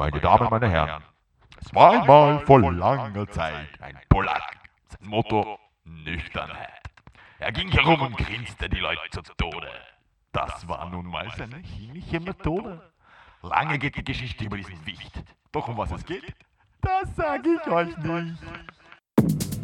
Meine Damen, meine Herren, es war einmal vor langer Zeit ein Polack. Sein Motto Nüchternheit. Er ging herum und grinste die Leute zu Tode. Das war nun mal seine chemische Methode. Lange geht die Geschichte über diesen Wicht. Doch um was es geht, das sage ich euch nicht.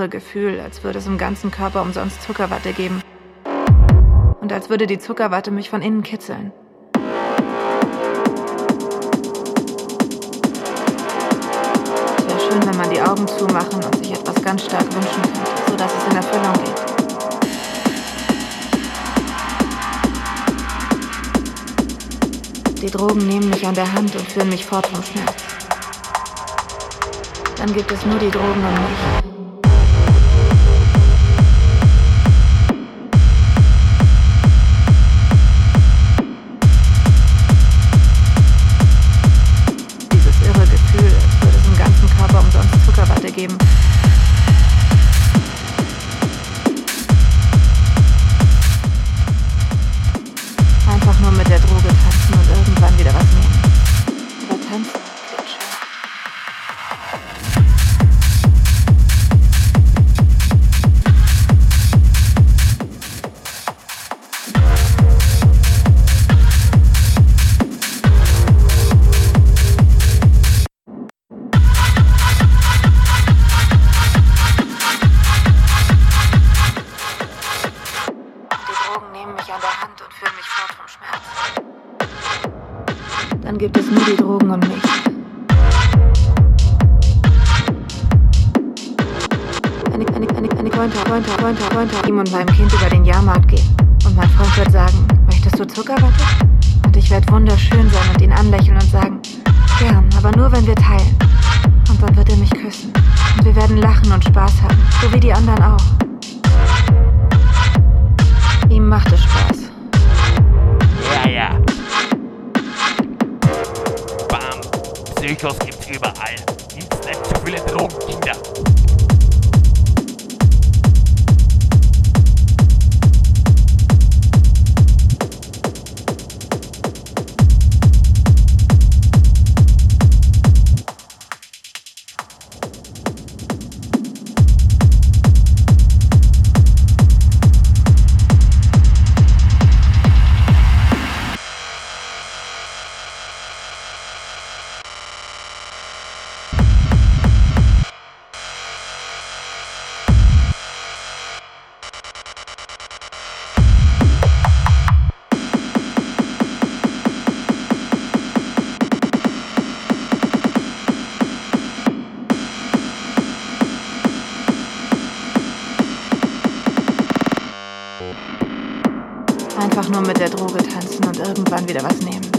wirre Gefühl, als würde es im ganzen Körper umsonst Zuckerwatte geben. Und als würde die Zuckerwatte mich von innen kitzeln. Es wäre schön, wenn man die Augen zumachen und sich etwas ganz stark wünschen könnte, sodass es in Erfüllung geht. Die Drogen nehmen mich an der Hand und führen mich fort vom Schmerz. Dann gibt es nur die Drogen und mich. einfach nur mit der Droge tanzen und irgendwann wieder was nehmen.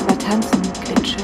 Aber tanzen klingt schön.